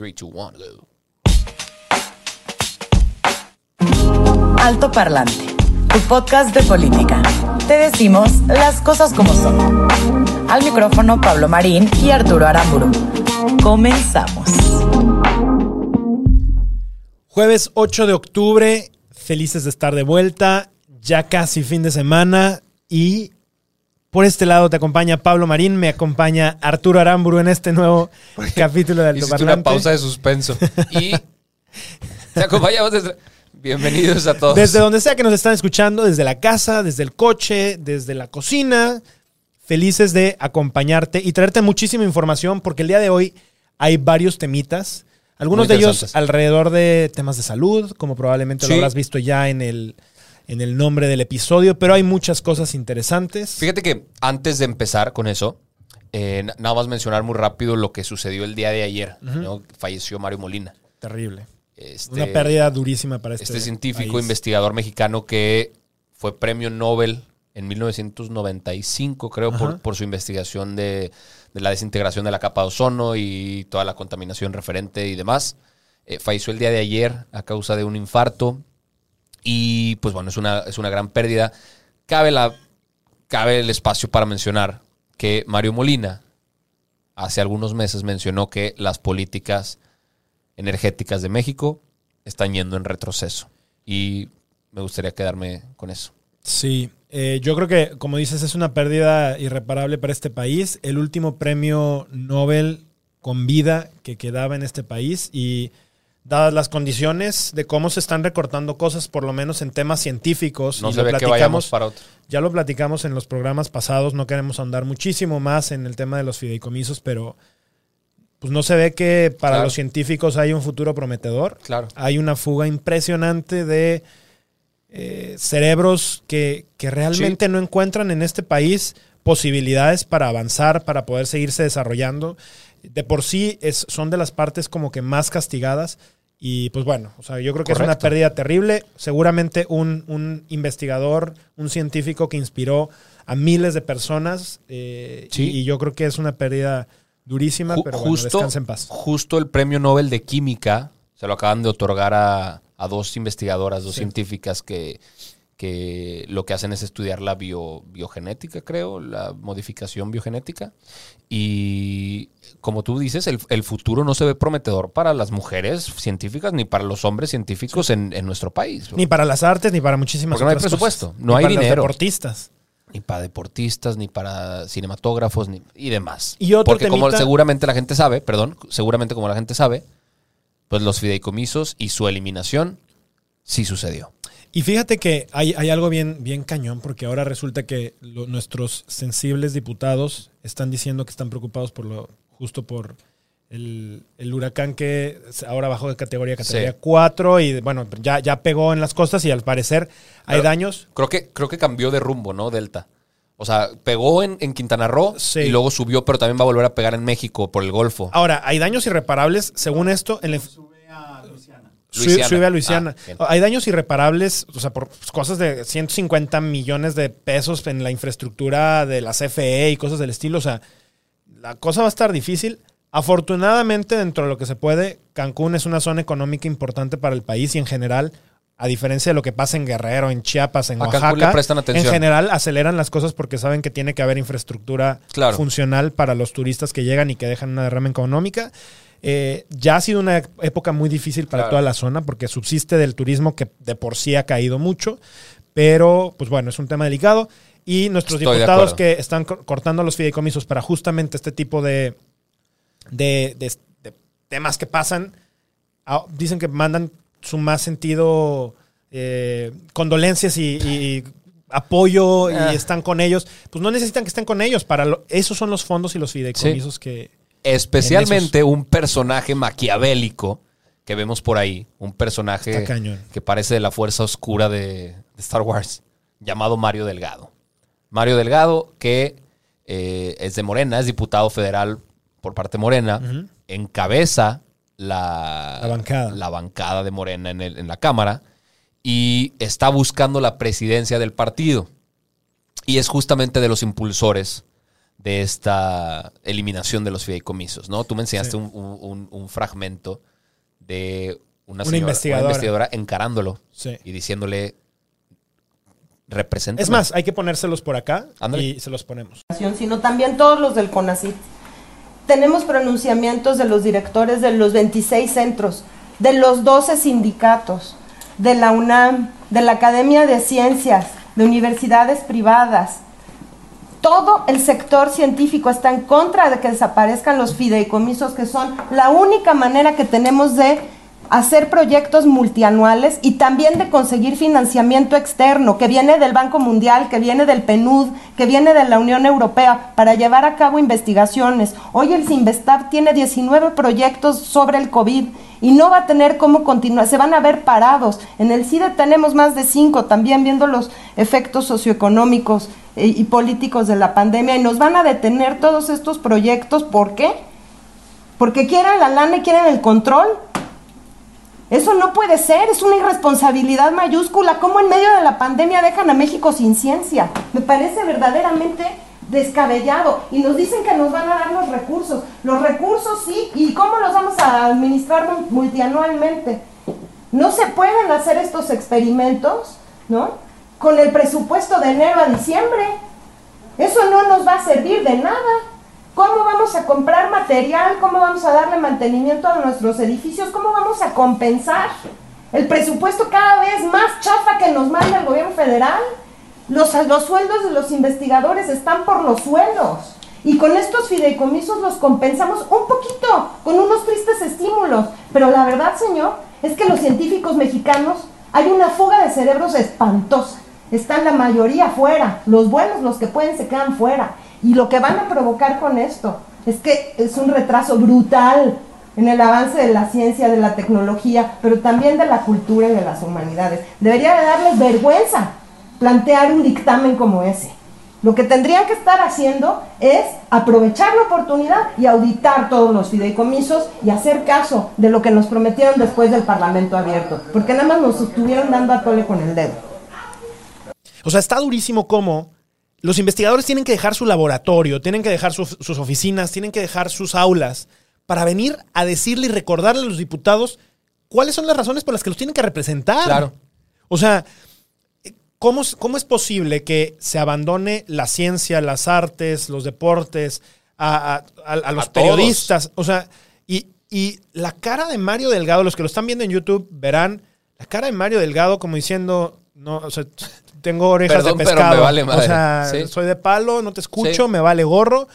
Uh, three, two, one, go. Alto Parlante, tu podcast de política. Te decimos las cosas como son. Al micrófono Pablo Marín y Arturo Aramburu. Comenzamos. Jueves 8 de octubre, felices de estar de vuelta, ya casi fin de semana y por este lado te acompaña Pablo Marín, me acompaña Arturo Aramburu en este nuevo capítulo de Alto Hiciste una pausa de suspenso. Y te acompañamos desde... Bienvenidos a todos. Desde donde sea que nos están escuchando, desde la casa, desde el coche, desde la cocina, felices de acompañarte y traerte muchísima información porque el día de hoy hay varios temitas. Algunos de ellos alrededor de temas de salud, como probablemente Sí. lo habrás visto ya en el, en el nombre del episodio, pero hay muchas cosas interesantes. Fíjate que antes de empezar con eso, eh, na- nada más mencionar muy rápido lo que sucedió el día de ayer. ¿no? Falleció Mario Molina. Terrible. Este, Una pérdida durísima para este, Este científico, país. investigador mexicano que fue premio Nobel en 1995, creo, por, su investigación de, de la desintegración de la capa de ozono y toda la contaminación referente y demás. Eh, falleció el día de ayer a causa de un infarto. Y pues bueno, es una, es una gran pérdida. Cabe, la, cabe el espacio para mencionar que Mario Molina hace algunos meses mencionó que las políticas energéticas de México están yendo en retroceso. Y me gustaría quedarme con eso. Sí, eh, yo creo que, como dices, es una pérdida irreparable para este país. El último premio Nobel con vida que quedaba en este país y dadas las condiciones de cómo se están recortando cosas, por lo menos en temas científicos, No y se lo ve que platicamos, vayamos para otro. ya lo platicamos en los programas pasados, no queremos ahondar muchísimo más en el tema de los fideicomisos, pero pues no se ve que para Claro. los científicos hay un futuro prometedor Claro. hay una fuga impresionante de eh, cerebros que, que realmente no encuentran en este país posibilidades para avanzar, para poder seguirse desarrollando. De por sí es, son de las partes como que más castigadas. Y pues bueno, o sea, yo creo que es una pérdida terrible. Seguramente un, un investigador, un científico que inspiró a miles de personas. eh, Sí. y, y yo creo que es una pérdida durísima, Ju- pero bueno, justo, descansa en paz. justo el premio Nobel de Química se lo acaban de otorgar a, a dos investigadoras, dos Sí. científicas que, que lo que hacen es estudiar la bio- biogenética, creo, la modificación biogenética. Y como tú dices, el, el futuro no se ve prometedor para las mujeres científicas ni para los hombres científicos en, en nuestro país. Ni para las artes, ni para muchísimas Porque no hay presupuesto, cosas. no Ni hay para los dinero. deportistas. ni para deportistas, ni para cinematógrafos, ni, y demás. Y otro Porque como seguramente la gente sabe, perdón, seguramente como la gente sabe, pues los fideicomisos y su eliminación sí sucedió. Y fíjate que hay, hay algo bien, bien cañón, porque ahora resulta que lo- nuestros sensibles diputados están diciendo que están preocupados por lo, justo por el, el huracán que ahora bajó de categoría, categoría Sí. 4, y bueno, ya, ya pegó en las costas y al parecer hay Pero- daños. Creo que, creo que cambió de rumbo, ¿no? Delta. O sea, pegó en, en Quintana Roo Sí. y luego subió, pero también va a volver a pegar en México por el Golfo. Ahora, hay daños irreparables, según esto, en la, Sube- Luisiana. Sube a Luisiana. Ah. Hay daños irreparables, o sea, por cosas de 150 millones de pesos en la infraestructura de la CFE y cosas del estilo. O sea, la cosa va a estar difícil. Afortunadamente, dentro de lo que se puede, Cancún es una zona económica importante para el país y en general, a diferencia de lo que pasa en Guerrero, en Chiapas, en A Oaxaca, le prestan atención. en general aceleran las cosas porque saben que tiene que haber infraestructura Claro. funcional para los turistas que llegan y que dejan una derrama económica. Eh, ya ha sido una época muy difícil para Claro. toda la zona porque subsiste del turismo que de por sí ha caído mucho, pero pues bueno, es un tema delicado y nuestros Estoy diputados que están co- cortando los fideicomisos para justamente este tipo de, de, de- de temas que pasan, ah, dicen que mandan su más sentido eh, condolencias y, y apoyo Ah. y están con ellos, pues no necesitan que estén con ellos. Para lo- esos son los fondos y los fideicomisos que. Especialmente un personaje maquiavélico que vemos por ahí. Un personaje que parece de la fuerza oscura de, de Star Wars, llamado Mario Delgado. Mario Delgado, que eh, es de Morena, es diputado federal por parte de Morena, encabeza la, La bancada. la bancada de Morena en, el- en la Cámara y está buscando la presidencia del partido. Y es justamente de los impulsores de esta eliminación de los fideicomisos, ¿no? Tú me enseñaste Sí. un, un- fragmento de una, investigadora. una investigadora encarándolo Sí. y diciéndole, representa. Es más, hay que ponérselos por acá y se los ponemos. sino también todos los del CONACYT. Tenemos pronunciamientos de los directores de los 26 centros, de los 12 sindicatos, de la UNAM, de la Academia de Ciencias, de universidades privadas. Todo el sector científico está en contra de que desaparezcan los fideicomisos, que son la única manera que tenemos de hacer proyectos multianuales y también de conseguir financiamiento externo que viene del Banco Mundial, que viene del PNUD, que viene de la Unión Europea para llevar a cabo investigaciones. Hoy el Sinvestab tiene 19 proyectos sobre el COVID y no va a tener cómo continuar, se van a ver parados. En el CIDE tenemos más de cinco, también viendo los efectos socioeconómicos eh, y políticos de la pandemia y nos van a detener todos estos proyectos. ¿Por qué? Porque quieren la lana y quieren el control. Eso no puede ser, es una irresponsabilidad mayúscula. ¿Cómo en medio de la pandemia dejan a México sin ciencia? Me parece verdaderamente descabellado. Y nos dicen que nos van a dar los recursos. Los recursos sí, ¿y cómo los vamos a administrar mu- multianualmente? No se pueden hacer estos experimentos, ¿no? Con el presupuesto de enero a diciembre. Eso no nos va a servir de nada. ¿Cómo vamos a comprar material? ¿Cómo vamos a darle mantenimiento a nuestros edificios? ¿Cómo vamos a compensar el presupuesto cada vez más chafa que nos manda el gobierno federal? Los, los sueldos de los investigadores están por los sueldos. Y con estos fideicomisos los compensamos un poquito, con unos tristes estímulos. Pero la verdad, señor, es que los científicos mexicanos, hay una fuga de cerebros espantosa. Están la mayoría fuera. Los buenos, los que pueden, se quedan fuera. Y lo que van a provocar con esto es que es un retraso brutal en el avance de la ciencia, de la tecnología, pero también de la cultura y de las humanidades. Debería de darles vergüenza plantear un dictamen como ese. Lo que tendrían que estar haciendo es aprovechar la oportunidad y auditar todos los fideicomisos y hacer caso de lo que nos prometieron después del Parlamento abierto, porque nada más nos estuvieron dando a tole con el dedo. O sea, está durísimo cómo los investigadores tienen que dejar su laboratorio, tienen que dejar su- sus oficinas, tienen que dejar sus aulas para venir a decirle y recordarle a los diputados cuáles son las razones por las que los tienen que representar. Claro. O sea, ¿cómo, es- cómo es posible que se abandone la ciencia, las artes, los deportes, a, a- a- a los periodistas? O sea, y, y la cara de Mario Delgado, los que lo están viendo en YouTube verán la cara de Mario Delgado como diciendo, no, o sea, tengo orejas Perdón, de pero pescado. me vale O madre. sea, Sí. soy de palo, no te escucho, Sí. me vale gorro.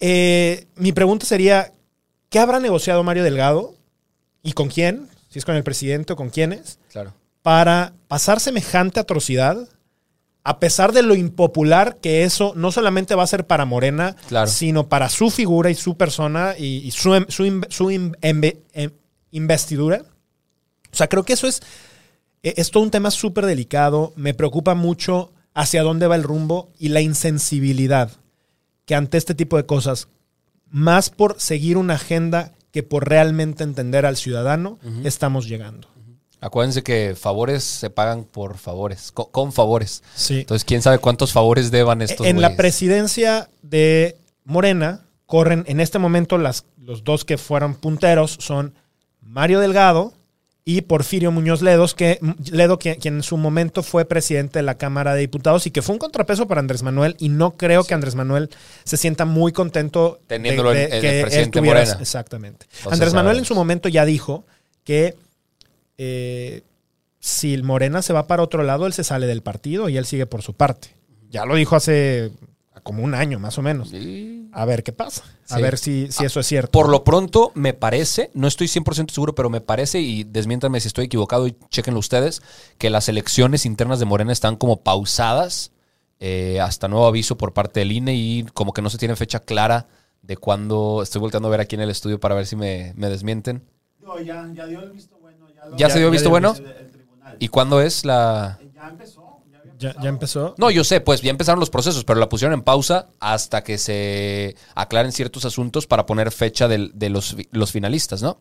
Eh, mi pregunta sería, ¿qué habrá negociado Mario Delgado? ¿Y con quién? Si es con el presidente o con quiénes Claro. para pasar semejante atrocidad, a pesar de lo impopular que eso no solamente va a ser para Morena, Claro. sino para su figura y su persona y, y su, em- su, su embe- em- investidura. O sea, creo que eso es, es todo un tema súper delicado. Me preocupa mucho hacia dónde va el rumbo y la insensibilidad que ante este tipo de cosas, más por seguir una agenda que por realmente entender al ciudadano, estamos llegando. Acuérdense que favores se pagan por favores, co- con, favores. Sí. Entonces, quién sabe cuántos favores deban estos en la presidencia de Morena corren en este momento las, los dos que fueron punteros son Mario Delgado y Porfirio Muñoz Ledos, que, Ledo, quien, quien en su momento fue presidente de la Cámara de Diputados y que fue un contrapeso para Andrés Manuel y no creo que Andrés Manuel se sienta muy contento Teniéndolo en- en el que él presidente tuviera- Morena. Exactamente. Entonces, Andrés Manuel en su momento ya dijo que eh, si Morena se va para otro lado, él se sale del partido y él sigue por su parte. Ya lo dijo hace como un año, más o menos. Sí. A ver qué pasa. A Sí. ver si, si eso es cierto. Por lo pronto, me parece, no estoy 100% seguro, pero me parece, y desmiéntanme si estoy equivocado y chequenlo ustedes, que las elecciones internas de Morena están como pausadas eh, hasta nuevo aviso por parte del INE y como que no se tiene fecha clara de cuándo. Estoy volteando a ver aquí en el estudio para ver si me, me desmienten. No, ya, ya dio el visto bueno. Ya, lo- ¿Ya, se dio visto bueno? el, el tribunal. ¿Y cuándo es la...? Ya empezó. Ya empezó. No, yo sé, pues ya empezaron los procesos, pero la pusieron en pausa hasta que se aclaren ciertos asuntos para poner fecha de los, los finalistas, ¿no?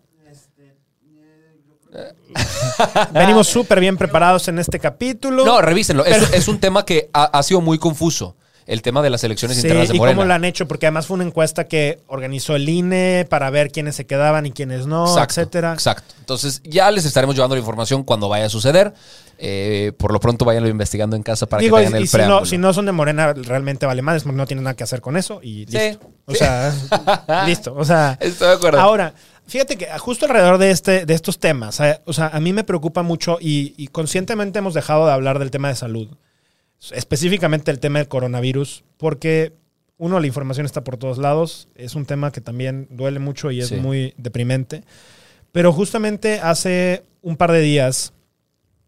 Venimos súper bien preparados en este capítulo. No, revísenlo. Es, un tema que ha, ha sido muy confuso. El tema de las elecciones Sí, internas de y Morena. cómo la han hecho, porque además fue una encuesta que organizó el INE para ver quiénes se quedaban y quiénes no, exacto, etcétera. Exacto. Entonces, ya les estaremos llevando la información cuando vaya a suceder. Eh, por lo pronto, váyanlo investigando en casa para Digo, que y, tengan el y si, preámbulo. no, si no son de Morena, realmente vale más, no tienen nada que hacer con eso y Sí. listo. O sea, listo. O sea, Estoy de acuerdo. Ahora, fíjate que justo alrededor de, este, de estos temas, eh, o sea, a mí me preocupa mucho y, y conscientemente hemos dejado de hablar del tema de salud, específicamente el tema del coronavirus, porque uno, la información está por todos lados, es un tema que también duele mucho y es Sí. muy deprimente, pero justamente hace un par de días...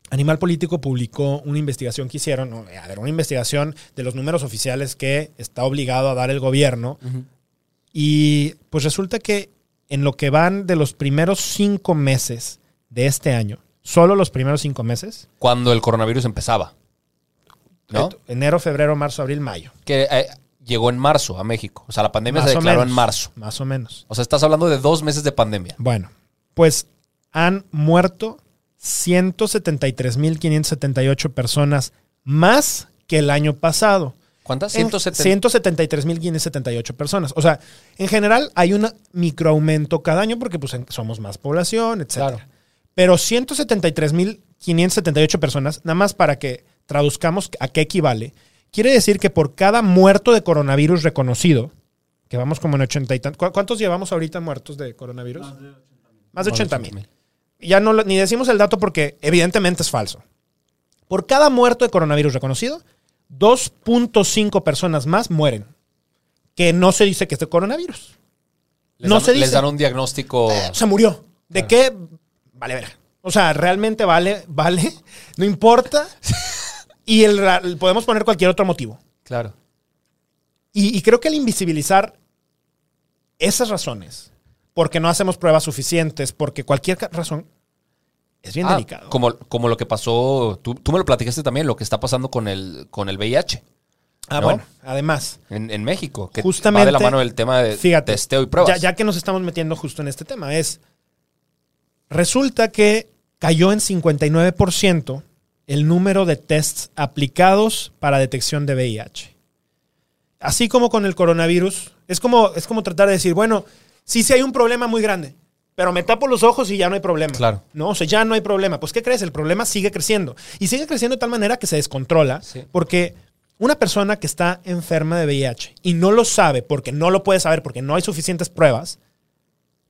Animal Político publicó una investigación que hicieron, no, a ver, una investigación de los números oficiales que está obligado a dar el gobierno y pues resulta que en lo que van de los primeros cinco meses de este año, solo los primeros cinco meses, Cuando el coronavirus empezaba. ¿No? eh, enero, febrero, marzo, abril, mayo. Que eh, llegó en marzo a México. O sea, la pandemia se Más declaró menos, en marzo. Más o menos. O sea, estás hablando de dos meses de pandemia. Bueno, pues han muerto 173.578 personas más que el año pasado. ¿Cuántas? En 170. 173.578 personas. O sea, en general hay un microaumento cada año porque pues, somos más población, etc. Claro. Pero 173.578 personas, nada más para que traduzcamos a qué equivale, quiere decir que por cada muerto de coronavirus reconocido, que vamos como en 80 y tantos, ¿cu- ¿cuántos llevamos ahorita muertos de coronavirus? Más de 80 mil. Ya no lo- ni decimos el dato porque evidentemente es falso. Por cada muerto de coronavirus reconocido, 2.5 personas más mueren. Que no se dice que es de coronavirus. Les no dan- se Les dan un diagnóstico. Se murió. ¿De qué? Vale, ver. O sea, realmente vale, vale. No importa. Y el, podemos poner cualquier otro motivo. Claro. Y, y creo que el invisibilizar esas razones, porque no hacemos pruebas suficientes, porque cualquier razón, es bien Ah, delicado. Como, como lo que pasó, tú, tú me lo platicaste también, lo que está pasando con el, con el VIH ah, ¿no? bueno, además. en, en México, que Justamente, va de la mano del tema de Fíjate, testeo y pruebas. Ya, ya que nos estamos metiendo justo en este tema, es. Resulta que cayó en 59% el número de tests aplicados para detección de VIH. Así como con el coronavirus, es como, es como tratar de decir, bueno, sí, sí hay un problema muy grande, pero me tapo los ojos y ya no hay problema. Claro. No, o sea, ya no hay problema. Pues, ¿qué crees? El problema sigue creciendo. Y sigue creciendo de tal manera que se descontrola, Sí. porque una persona que está enferma de VIH y no lo sabe porque no lo puede saber, porque no hay suficientes pruebas,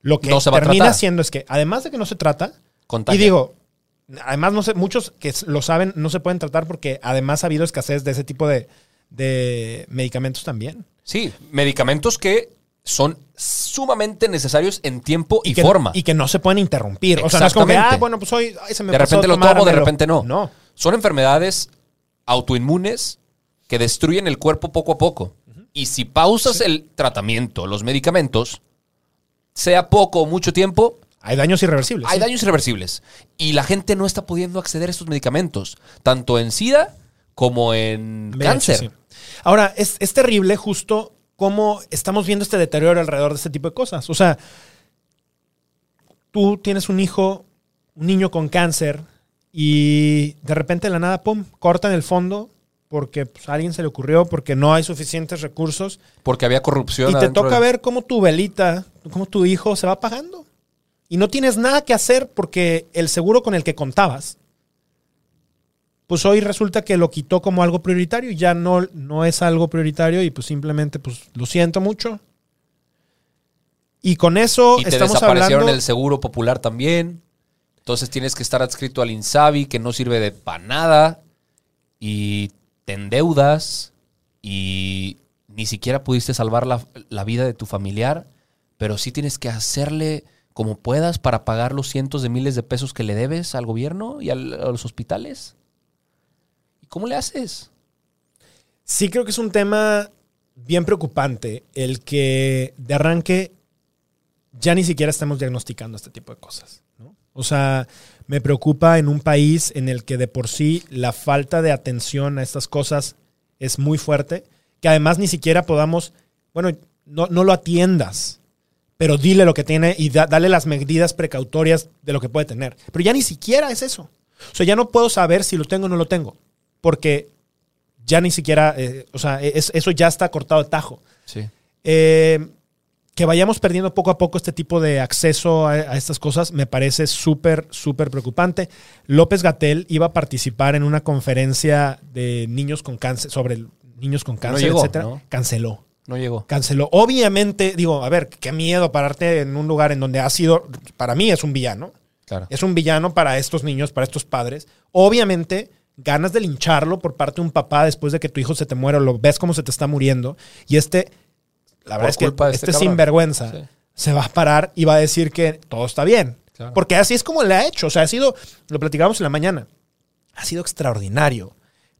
lo que No termina haciendo es que, además de que no se trata, Contagia. y digo, además no sé, muchos que lo saben no se pueden tratar porque además ha habido escasez de ese tipo de, de medicamentos también. Sí, medicamentos que son sumamente necesarios en tiempo y, que, forma. Y que no se pueden interrumpir. O sea, no es como que, ah, bueno, pues hoy ay, se me de pasó repente lo tomo, de repente no. No. Son enfermedades autoinmunes que destruyen el cuerpo poco a poco. Y si pausas el tratamiento, los medicamentos, sea poco o mucho tiempo, Hay daños irreversibles. hay sí. daños irreversibles. Y la gente no está pudiendo acceder a estos medicamentos, tanto en SIDA como en VIH, cáncer. sí. Ahora, es, es terrible justo cómo estamos viendo este deterioro alrededor de este tipo de cosas. O sea, tú tienes un hijo, un niño con cáncer, y de repente de la nada, pum, cortan el fondo porque pues, a alguien se le ocurrió, porque no hay suficientes recursos. Porque había corrupción. Y te toca ver cómo tu velita, cómo tu hijo se va apagando. Y no tienes nada que hacer porque el seguro con el que contabas, pues hoy resulta que lo quitó como algo prioritario y ya no, no es algo prioritario y pues simplemente pues lo siento mucho. Y con eso Y te estamos desaparecieron hablando... el seguro popular también. Entonces tienes que estar adscrito al INSABI, que no sirve de para nada. Y te endeudas. Y ni siquiera pudiste salvar la, la vida de tu familiar, pero sí tienes que hacerle como puedas para pagar los cientos de miles de pesos que le debes al gobierno y a los hospitales. ¿Y cómo le haces? Sí creo que es un tema bien preocupante el que de arranque ya ni siquiera estamos diagnosticando este tipo de cosas. ¿no? O sea, me preocupa en un país en el que de por sí la falta de atención a estas cosas es muy fuerte, que además ni siquiera podamos, bueno, no, no lo atiendas, pero dile lo que tiene y da- dale las medidas precautorias de lo que puede tener. Pero ya ni siquiera es eso. O sea, ya no puedo saber si lo tengo o no lo tengo, porque ya ni siquiera, eh, o sea, es- eso ya está cortado de tajo. Sí. Eh, que vayamos perdiendo poco a poco este tipo de acceso a, a estas cosas me parece súper, súper preocupante. López Gatel iba a participar en una conferencia de niños con cáncer, sobre niños con cáncer, llegó, etcétera. ¿no? Canceló. No llegó. Canceló. Obviamente, digo, a ver, qué miedo pararte en un lugar en donde ha sido, para mí es un villano. Claro. Es un villano para estos niños, para estos padres. Obviamente, ganas de lincharlo por parte de un papá después de que tu hijo se te muera o lo ves cómo se te está muriendo. Y este, la Por verdad es que este, este sinvergüenza Sí. se va a parar y va a decir que todo está bien. Claro. Porque así es como le ha hecho. O sea, ha sido, lo platicamos en la mañana, ha sido extraordinario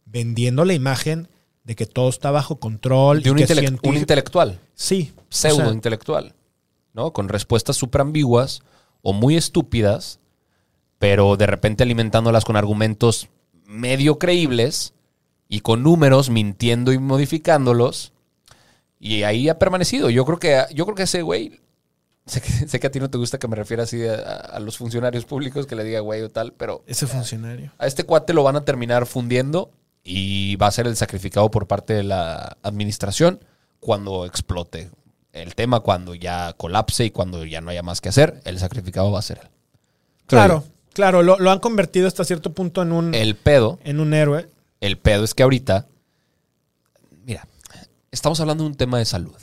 vendiendo la imagen de que todo está bajo control. De un, que intelectual. Sí. o pseudo sea, intelectual, ¿no? Con respuestas súper ambiguas o muy estúpidas, pero de repente alimentándolas con argumentos medio creíbles y con números mintiendo y modificándolos. Y ahí ha permanecido. Yo creo que, yo creo que ese güey. Sé que, sé que a ti no te gusta que me refiera así a, a los funcionarios públicos que le diga güey o tal, pero ese funcionario. a este cuate lo van a terminar fundiendo y va a ser el sacrificado por parte de la administración cuando explote el tema, cuando ya colapse y cuando ya no haya más que hacer, el sacrificado va a ser él. Claro, claro, lo, lo han convertido hasta cierto punto en un, El pedo, en un héroe. el pedo es que ahorita, mira, estamos hablando de un tema de salud.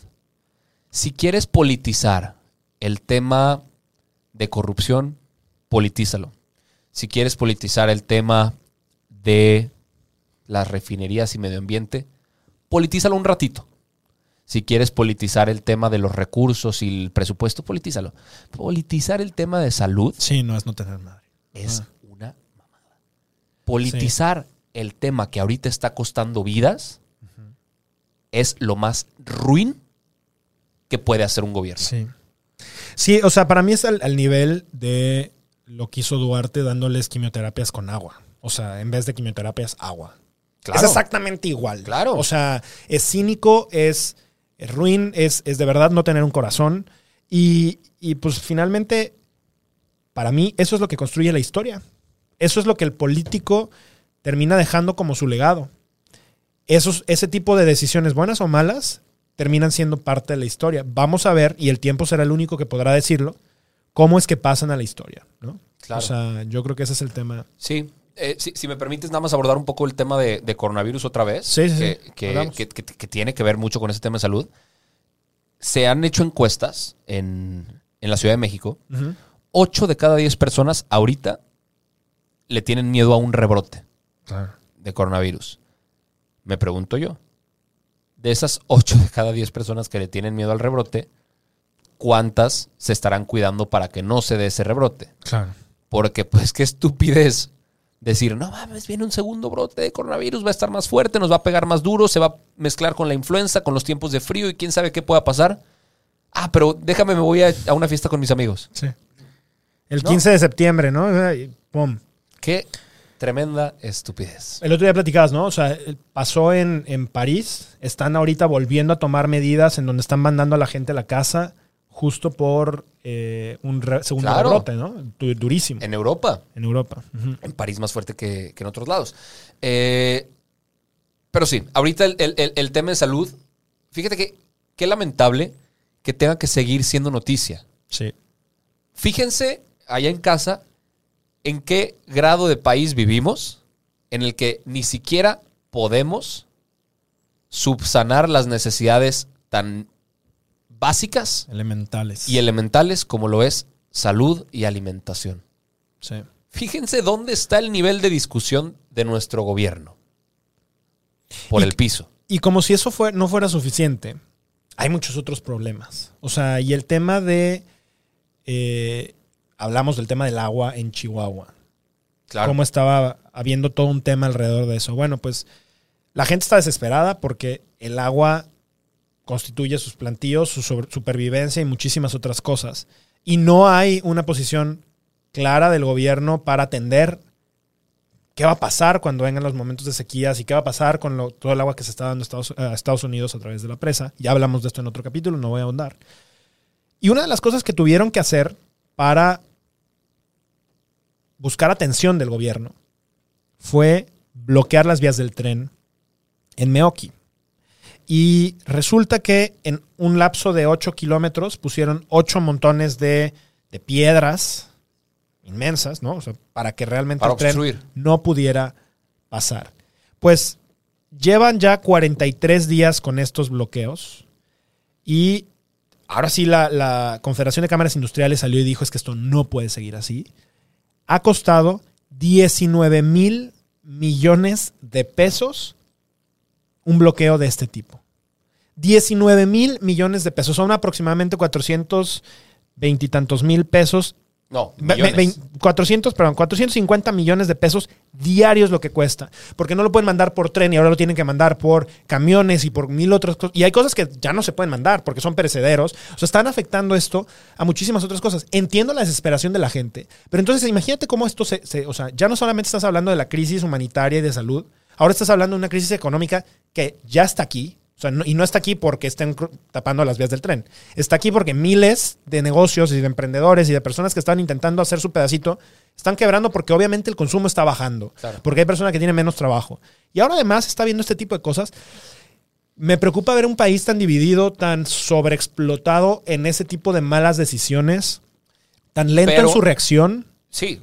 Si quieres politizar el tema de corrupción, politízalo. Si quieres politizar el tema de las refinerías y medio ambiente, politízalo un ratito. Si quieres politizar el tema de los recursos y el presupuesto, politízalo. Politizar el tema de salud Sí, no es no tener madre. es una mamada. Politizar el tema que ahorita está costando vidas es lo más ruin que puede hacer un gobierno. Sí. Sí, o sea, para mí es al, al nivel de lo que hizo Duarte dándoles quimioterapias con agua. O sea, en vez de quimioterapias, agua. Claro. Es exactamente igual. Claro. O sea, es cínico, es, es ruin, es, es de verdad no tener un corazón. Y, y pues finalmente, para mí, eso es lo que construye la historia. Eso es lo que el político termina dejando como su legado. Esos, ese tipo de decisiones, buenas o malas, terminan siendo parte de la historia. Vamos a ver, y el tiempo será el único que podrá decirlo, cómo es que pasan a la historia. ¿no? Claro. O sea, yo creo que ese es el tema. Sí. Eh, si, si me permites nada más abordar un poco el tema de, de coronavirus otra vez, Sí, sí, que, sí. que- Hagamos. que- que- que tiene que ver mucho con ese tema de salud. Se han hecho encuestas en, en la Ciudad de México. Ujú. Ocho de cada diez personas ahorita le tienen miedo a un rebrote. de coronavirus. Me pregunto yo, de esas 8 de cada 10 personas que le tienen miedo al rebrote, ¿cuántas se estarán cuidando para que no se dé ese rebrote? Claro. Porque pues qué estupidez decir, no mames, viene un segundo brote de coronavirus, va a estar más fuerte, nos va a pegar más duro, se va a mezclar con la influenza, con los tiempos de frío y quién sabe qué pueda pasar. Ah, pero déjame, me voy a, a una fiesta con mis amigos. Sí. El ¿No? 15 de septiembre, ¿no? Pum. Qué tremenda estupidez. El otro día platicabas, ¿no? O sea, pasó en, en París. Están ahorita volviendo a tomar medidas en donde están mandando a la gente a la casa justo por eh, un segundo Claro. ¿no? Du- durísimo. En, En Europa, Europa. Ujú. en París más fuerte que, que en otros lados. Eh, pero sí, ahorita el, el- el- el tema de salud, fíjate que qué lamentable que tenga que seguir siendo noticia. Sí. Fíjense allá en casa en qué grado de país vivimos en el que ni siquiera podemos subsanar las necesidades tan básicas Elementales. y elementales como lo es salud y alimentación. Sí. Fíjense dónde está el nivel de discusión de nuestro gobierno. Por Y- el piso. Y como si eso fue, no fuera suficiente, hay muchos otros problemas. O sea, y el tema de. eh, hablamos del tema del agua en Chihuahua. Claro. Cómo estaba habiendo todo un tema alrededor de eso. Bueno, pues la gente está desesperada porque el agua constituye sus plantíos, su supervivencia y muchísimas otras cosas. Y no hay una posición clara del gobierno para atender qué va a pasar cuando vengan los momentos de sequías y qué va a pasar con todo el agua que se está dando a Estados, a Estados Unidos a través de la presa. Ya hablamos de esto en otro capítulo, no voy a ahondar. Y una de las cosas que tuvieron que hacer para buscar atención del gobierno fue bloquear las vías del tren en Meoki. Y resulta que en un lapso de 8 kilómetros pusieron 8 montones de, de piedras inmensas, ¿no? O sea, para que realmente Para el tren obstruir. no pudiera pasar. Pues llevan ya 43 días con estos bloqueos y ahora sí la, la Confederación de Cámaras Industriales salió y dijo es que esto no puede seguir así. Ha costado 19 mil millones de pesos un bloqueo de este tipo. 19 mil millones de pesos. Son aproximadamente 400 veintitantos mil pesos No, millones. ve- vein- 400, perdón, 450 millones de pesos diarios lo que cuesta. Porque no lo pueden mandar por tren y ahora lo tienen que mandar por camiones y por mil otras cosas. Y hay cosas que ya no se pueden mandar porque son perecederos. O sea, están afectando esto a muchísimas otras cosas. Entiendo la desesperación de la gente. Pero entonces imagínate cómo esto se, se- O sea, ya no solamente estás hablando de la crisis humanitaria y de salud. Ahora estás hablando de una crisis económica que ya está aquí. O sea, no- y no está aquí porque estén tapando las vías del tren. Está aquí porque miles de negocios y de emprendedores y de personas que están intentando hacer su pedacito están quebrando porque obviamente el consumo está bajando. Claro. Porque hay personas que tienen menos trabajo. Y ahora además está viendo este tipo de cosas. Me preocupa ver un país tan dividido, tan sobreexplotado en ese tipo de malas decisiones, tan lento Pero- en su reacción. Sí,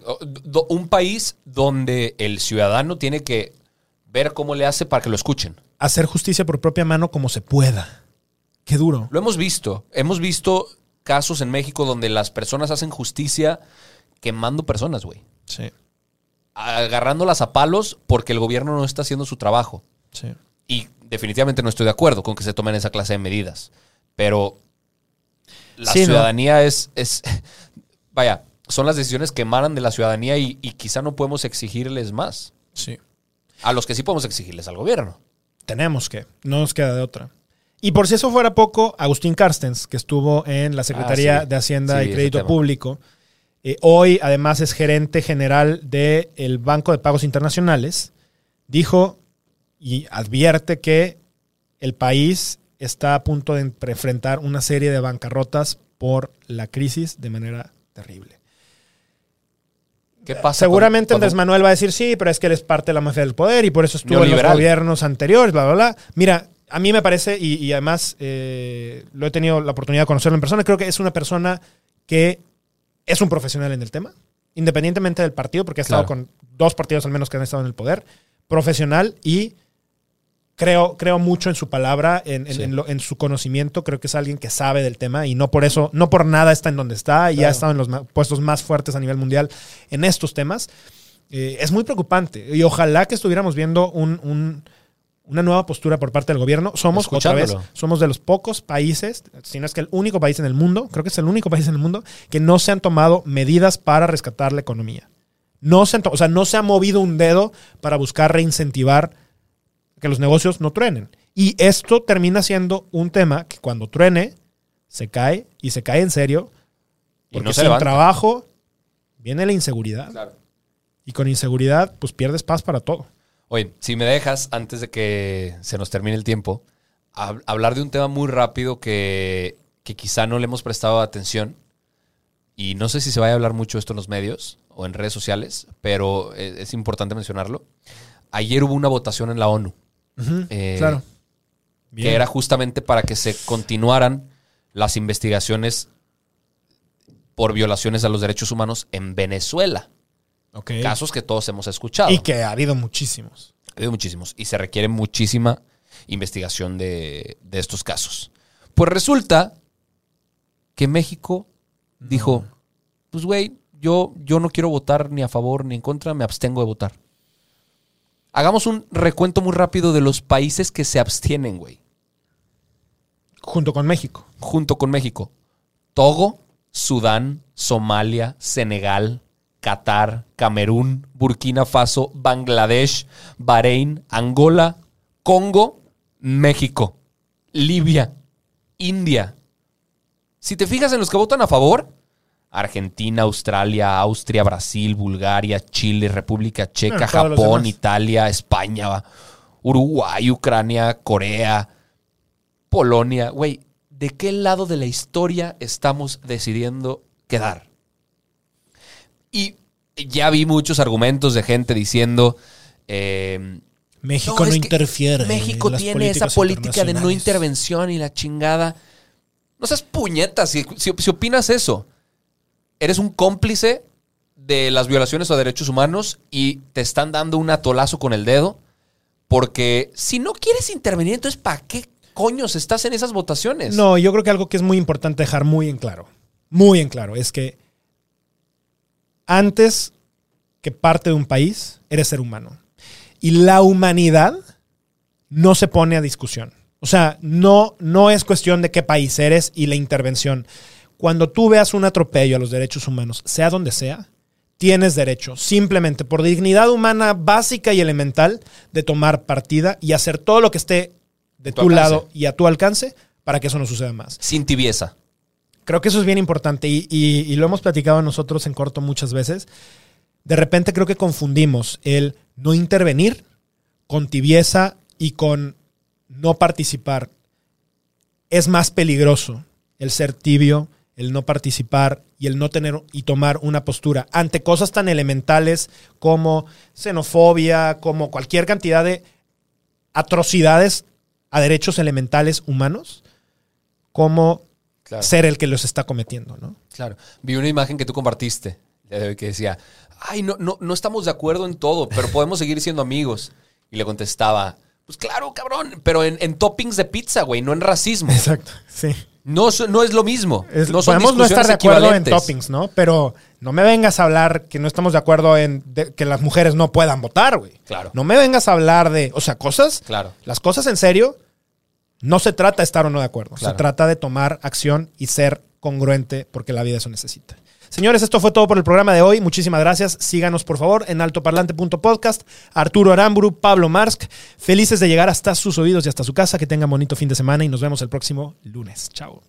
un país donde el ciudadano tiene que ver cómo le hace para que lo escuchen. Hacer justicia por propia mano como se pueda. Qué duro. Lo hemos visto. Hemos visto casos en México donde las personas hacen justicia quemando personas, güey. Sí, Agarrándolas a palos porque el gobierno no está haciendo su trabajo. sí. Y definitivamente no estoy de acuerdo con que se tomen esa clase de medidas. Pero la Sí, ¿no? ciudadanía es, es. Vaya, son las decisiones que emanan de la ciudadanía y, y quizá no podemos exigirles más. Sí. A los que sí podemos exigirles al gobierno. Tenemos que, no nos queda de otra. Y por si eso fuera poco, Agustín Carstens, que estuvo en la Secretaría Ah, sí. de Hacienda Sí, y Crédito. Público, eh, hoy además es gerente general del Banco de Pagos Internacionales, dijo y advierte que el país está a punto de enfrentar una serie de bancarrotas por la crisis de manera terrible. ¿Qué pasa? Seguramente cuando- Andrés Manuel va a decir sí, pero es que él es parte de la mafia del poder y por eso estuvo en los gobiernos anteriores, bla, bla, bla. Mira, a mí me parece, y, y además eh, lo he tenido la oportunidad de conocerlo en persona, creo que es una persona que es un profesional en el tema, independientemente del partido, porque ha estado Claro. con dos partidos al menos que han estado en el poder, profesional y creo, creo mucho en su palabra, en, en- Sí. en lo- en su conocimiento, creo que es alguien que sabe del tema y no por eso, no por nada está en donde está y ha Claro. estado en los puestos más fuertes a nivel mundial en estos temas. Eh, es muy preocupante y ojalá que estuviéramos viendo un- un- una nueva postura por parte del gobierno. Somos, otra vez, somos de los pocos países, si no es que el único país en el mundo, creo que es el único país en el mundo, que no se han tomado medidas para rescatar la economía. No se han o sea, no se ha movido un dedo para buscar reincentivar que los negocios no truenen. Y esto termina siendo un tema que cuando truene, se cae y se cae en serio. Y Porque no se sin levanta. trabajo viene la inseguridad. Claro. Y con inseguridad, pues pierdes paz para todo. Oye, si me dejas, antes de que se nos termine el tiempo, hab- hablar de un tema muy rápido que, que quizá no le hemos prestado atención. Y no sé si se vaya a hablar mucho esto en los medios o en redes sociales, pero es, es importante mencionarlo. Ayer hubo una votación en la ONU. Eh, claro. que era justamente para que se continuaran las investigaciones por violaciones a los derechos humanos en Venezuela. Casos que todos hemos escuchado. Y que ha habido muchísimos. Ha habido muchísimos. Y se requiere muchísima investigación de, de estos casos. Pues resulta que México dijo, pues güey, yo, yo no quiero votar ni a favor ni en contra, me abstengo de votar. Hagamos un recuento muy rápido de los países que se abstienen, güey. Junto con México. Junto con México. Togo, Sudán, Somalia, Senegal, Qatar, Camerún, Burkina Faso, Bangladesh, Bahrein, Angola, Congo, México, Libia, India. Si te fijas en los que votan a favor, Argentina, Australia, Austria, Brasil, Bulgaria, Chile, República Checa, Japón. Italia, España, Uruguay, Ucrania, Corea, Polonia. Güey, ¿de qué lado de la historia estamos decidiendo quedar? Y ya vi muchos argumentos de gente diciendo... eh, México no, no, interfiere. México tiene esa política de no intervención y la chingada. No seas puñeta si, si- si opinas eso. Eres un cómplice de las violaciones a derechos humanos y te están dando un atolazo con el dedo. Porque si no quieres intervenir, entonces ¿para qué coños estás en esas votaciones? No, yo creo que algo que es muy importante dejar muy en claro, muy en claro, es que antes que parte de un país, eres ser humano. Y la humanidad no se pone a discusión. O sea, no, no es cuestión de qué país eres y la intervención. Cuando tú veas un atropello a los derechos humanos, sea donde sea, tienes derecho, simplemente por dignidad humana básica y elemental, de tomar partida y hacer todo lo que esté de tu lado y a tu alcance para que eso no suceda más. Sin tibieza. Creo que eso es bien importante y, y- y lo hemos platicado nosotros en corto muchas veces. De repente creo que confundimos el no intervenir con tibieza y con no participar. Es más peligroso el ser tibio, el no participar y el no tener y tomar una postura ante cosas tan elementales como xenofobia, como cualquier cantidad de atrocidades a derechos elementales humanos, como Claro. ser el que los está cometiendo, ¿no? Claro. Vi una imagen que tú compartiste que decía, ay, no, no, no estamos de acuerdo en todo, pero podemos seguir siendo amigos. Y le contestaba, pues claro, cabrón, pero en, en toppings de pizza, güey, no en racismo. Exacto, sí. No, no es lo mismo. Es- no podemos no estar de acuerdo en toppings, ¿no? Pero no me vengas a hablar que no estamos de acuerdo en de- que las mujeres no puedan votar, güey. Claro. No me vengas a hablar de, o sea, cosas, Claro. las cosas en serio, no se trata de estar o no de acuerdo. Claro. Se trata de tomar acción y ser congruente porque la vida eso necesita. Señores, esto fue todo por el programa de hoy. Muchísimas gracias. Síganos, por favor, en altoparlante.podcast. Arturo Aramburu, Pablo Marsk. Felices de llegar hasta sus oídos y hasta su casa. Que tengan bonito fin de semana y nos vemos el próximo lunes. Chao.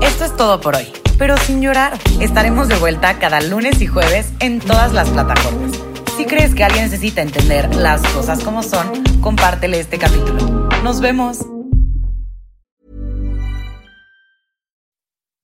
Esto es todo por hoy, pero sin llorar. Estaremos de vuelta cada lunes y jueves en todas las plataformas. Si crees que alguien necesita entender las cosas como son, compártele este capítulo. Nos vemos.